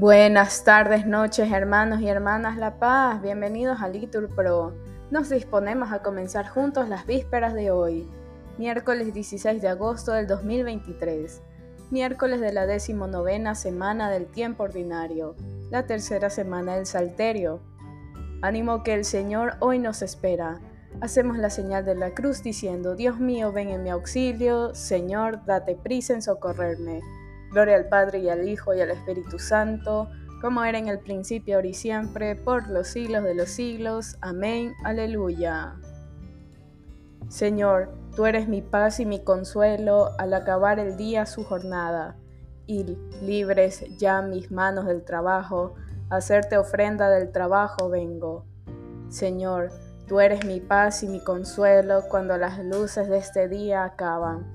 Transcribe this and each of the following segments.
Buenas tardes, noches, hermanos y hermanas La Paz. Bienvenidos a Litur Pro. Nos disponemos a comenzar juntos las vísperas de hoy, miércoles 16 de agosto del 2023, miércoles de la decimonovena semana del tiempo ordinario, la tercera semana del Salterio. Ánimo que el Señor hoy nos espera. Hacemos la señal de la cruz diciendo, Dios mío, ven en mi auxilio, Señor, date prisa en socorrerme. Gloria al Padre y al Hijo y al Espíritu Santo, como era en el principio, ahora y siempre, por los siglos de los siglos. Amén. Aleluya. Señor, tú eres mi paz y mi consuelo al acabar el día su jornada, y libres ya mis manos del trabajo, hacerte ofrenda del trabajo vengo. Señor, tú eres mi paz y mi consuelo cuando las luces de este día acaban,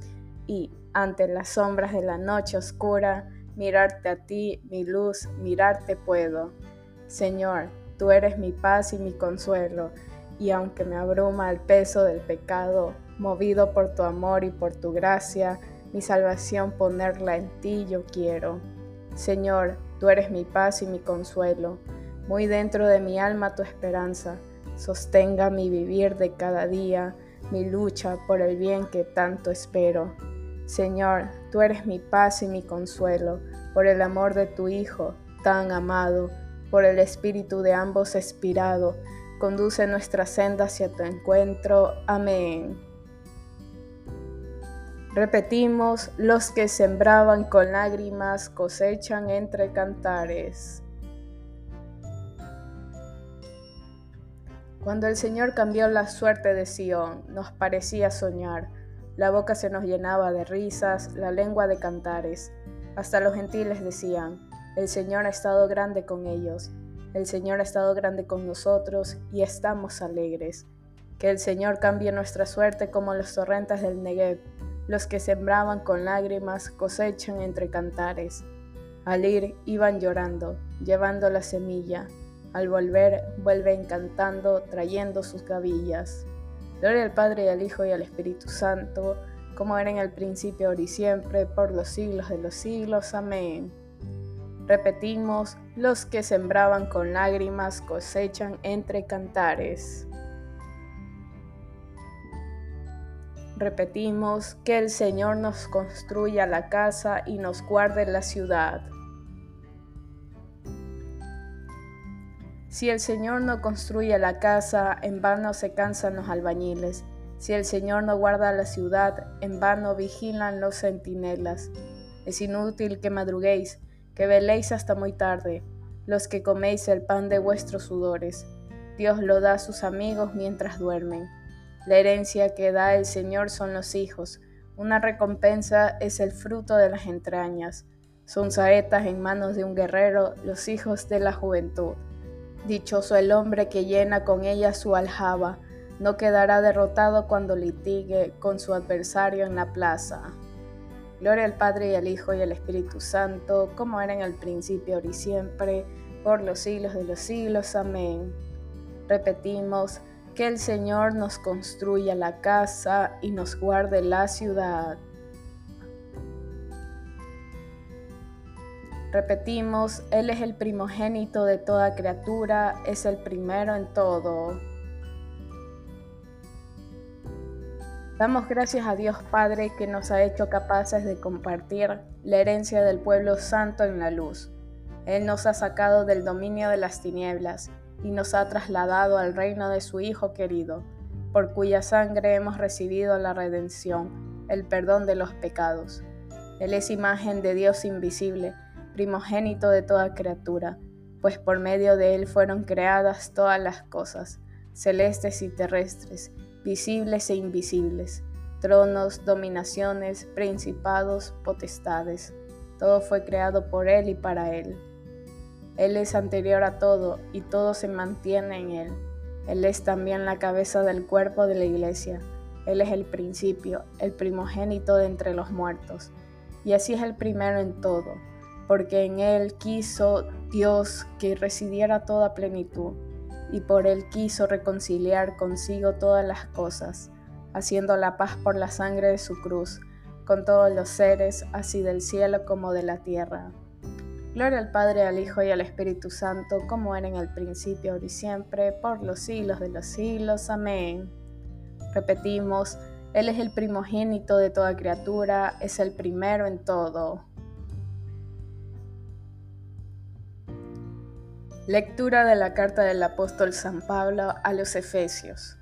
y ante las sombras de la noche oscura, mirarte a ti, mi luz, mirarte puedo. Señor, tú eres mi paz y mi consuelo, y aunque me abruma el peso del pecado, movido por tu amor y por tu gracia, mi salvación ponerla en ti yo quiero. Señor, tú eres mi paz y mi consuelo, muy dentro de mi alma tu esperanza, sostenga mi vivir de cada día, mi lucha por el bien que tanto espero. Señor, tú eres mi paz y mi consuelo, por el amor de tu Hijo, tan amado, por el Espíritu de ambos expirado, conduce nuestra senda hacia tu encuentro. Amén. Repetimos, los que sembraban con lágrimas cosechan entre cantares. Cuando el Señor cambió la suerte de Sión, nos parecía soñar la boca se nos llenaba de risas, la lengua de cantares. Hasta los gentiles decían, el Señor ha estado grande con ellos, el Señor ha estado grande con nosotros y estamos alegres. Que el Señor cambie nuestra suerte como los torrentes del Negev, los que sembraban con lágrimas cosechan entre cantares. Al ir iban llorando, llevando la semilla, al volver vuelven cantando, trayendo sus gavillas. Gloria al Padre y al Hijo y al Espíritu Santo, como era en el principio, ahora y siempre, por los siglos de los siglos. Amén. Repetimos, los que sembraban con lágrimas cosechan entre cantares. Repetimos, que el Señor nos construya la casa y nos guarde la ciudad. Si el Señor no construye la casa, en vano se cansan los albañiles. Si el Señor no guarda la ciudad, en vano vigilan los centinelas. Es inútil que madruguéis, que veléis hasta muy tarde, los que coméis el pan de vuestros sudores. Dios lo da a sus amigos mientras duermen. La herencia que da el Señor son los hijos. Una recompensa es el fruto de las entrañas. Son saetas en manos de un guerrero los hijos de la juventud. Dichoso el hombre que llena con ella su aljaba, no quedará derrotado cuando litigue con su adversario en la plaza. Gloria al Padre y al Hijo y al Espíritu Santo, como era en el principio, ahora y siempre, por los siglos de los siglos. Amén. Repetimos, que el Señor nos construya la casa y nos guarde la ciudad. Repetimos, Él es el primogénito de toda criatura, es el primero en todo. Damos gracias a Dios Padre que nos ha hecho capaces de compartir la herencia del pueblo santo en la luz. Él nos ha sacado del dominio de las tinieblas y nos ha trasladado al reino de su Hijo querido, por cuya sangre hemos recibido la redención, el perdón de los pecados. Él es imagen de Dios invisible primogénito de toda criatura, pues por medio de él fueron creadas todas las cosas, celestes y terrestres, visibles e invisibles, tronos, dominaciones, principados, potestades. Todo fue creado por él y para él. Él es anterior a todo y todo se mantiene en él. Él es también la cabeza del cuerpo de la iglesia. Él es el principio, el primogénito de entre los muertos. Y así es el primero en todo porque en Él quiso Dios que residiera toda plenitud, y por Él quiso reconciliar consigo todas las cosas, haciendo la paz por la sangre de su cruz, con todos los seres, así del cielo como de la tierra. Gloria al Padre, al Hijo y al Espíritu Santo, como era en el principio, ahora y siempre, por los siglos de los siglos. Amén. Repetimos, Él es el primogénito de toda criatura, es el primero en todo. Lectura de la carta del apóstol San Pablo a los Efesios.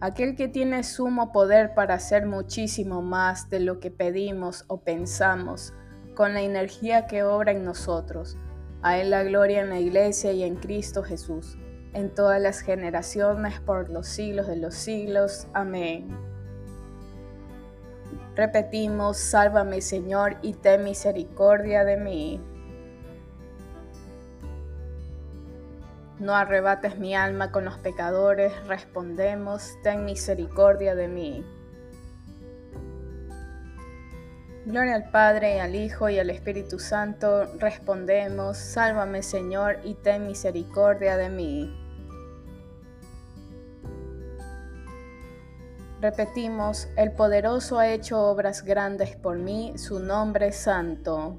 Aquel que tiene sumo poder para hacer muchísimo más de lo que pedimos o pensamos, con la energía que obra en nosotros. A Él la gloria en la Iglesia y en Cristo Jesús, en todas las generaciones, por los siglos de los siglos. Amén. Repetimos, sálvame Señor y ten misericordia de mí. No arrebates mi alma con los pecadores, respondemos, ten misericordia de mí. Gloria al Padre, al Hijo y al Espíritu Santo, respondemos, sálvame Señor y ten misericordia de mí. Repetimos, el poderoso ha hecho obras grandes por mí, su nombre es santo.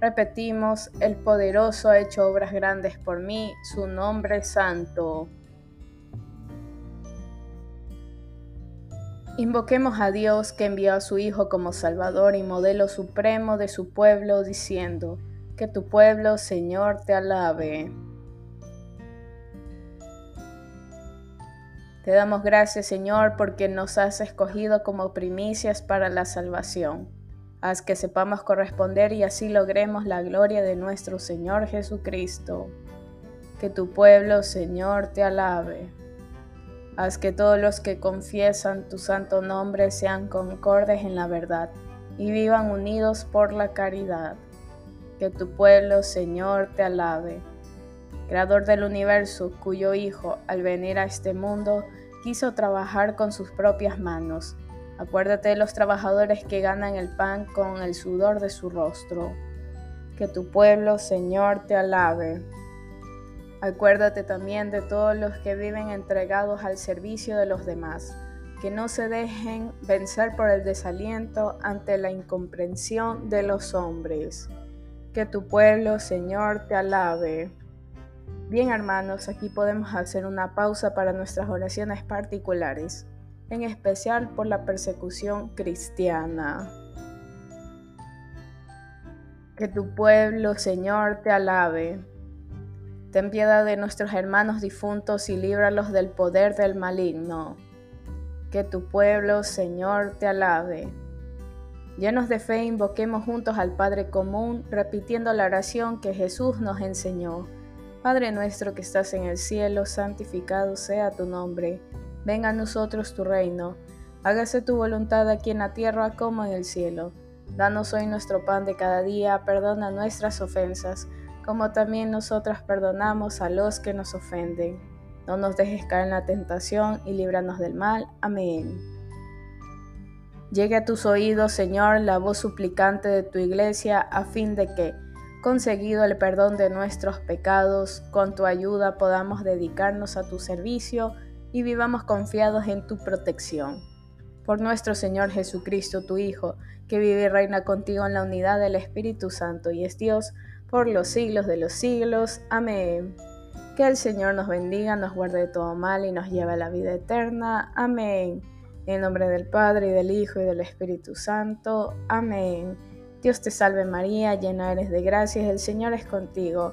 Repetimos, el poderoso ha hecho obras grandes por mí, su nombre es santo. Invoquemos a Dios que envió a su Hijo como Salvador y modelo supremo de su pueblo, diciendo, que tu pueblo, Señor, te alabe. Te damos gracias, Señor, porque nos has escogido como primicias para la salvación. Haz que sepamos corresponder y así logremos la gloria de nuestro Señor Jesucristo. Que tu pueblo, Señor, te alabe. Haz que todos los que confiesan tu santo nombre sean concordes en la verdad y vivan unidos por la caridad. Que tu pueblo, Señor, te alabe. Creador del universo, cuyo Hijo, al venir a este mundo, quiso trabajar con sus propias manos. Acuérdate de los trabajadores que ganan el pan con el sudor de su rostro. Que tu pueblo, Señor, te alabe. Acuérdate también de todos los que viven entregados al servicio de los demás, que no se dejen vencer por el desaliento ante la incomprensión de los hombres. Que tu pueblo, Señor, te alabe. Bien hermanos, aquí podemos hacer una pausa para nuestras oraciones particulares, en especial por la persecución cristiana. Que tu pueblo, Señor, te alabe. Ten piedad de nuestros hermanos difuntos y líbralos del poder del maligno. Que tu pueblo, Señor, te alabe. Llenos de fe, invoquemos juntos al Padre común, repitiendo la oración que Jesús nos enseñó. Padre nuestro que estás en el cielo, santificado sea tu nombre. Venga a nosotros tu reino. Hágase tu voluntad aquí en la tierra como en el cielo. Danos hoy nuestro pan de cada día, perdona nuestras ofensas como también nosotras perdonamos a los que nos ofenden. No nos dejes caer en la tentación y líbranos del mal. Amén. Llegue a tus oídos, Señor, la voz suplicante de tu iglesia, a fin de que, conseguido el perdón de nuestros pecados, con tu ayuda podamos dedicarnos a tu servicio y vivamos confiados en tu protección. Por nuestro Señor Jesucristo, tu Hijo, que vive y reina contigo en la unidad del Espíritu Santo y es Dios, por los siglos de los siglos. Amén. Que el Señor nos bendiga, nos guarde de todo mal y nos lleve a la vida eterna. Amén. En nombre del Padre y del Hijo y del Espíritu Santo. Amén. Dios te salve María, llena eres de gracias, el Señor es contigo.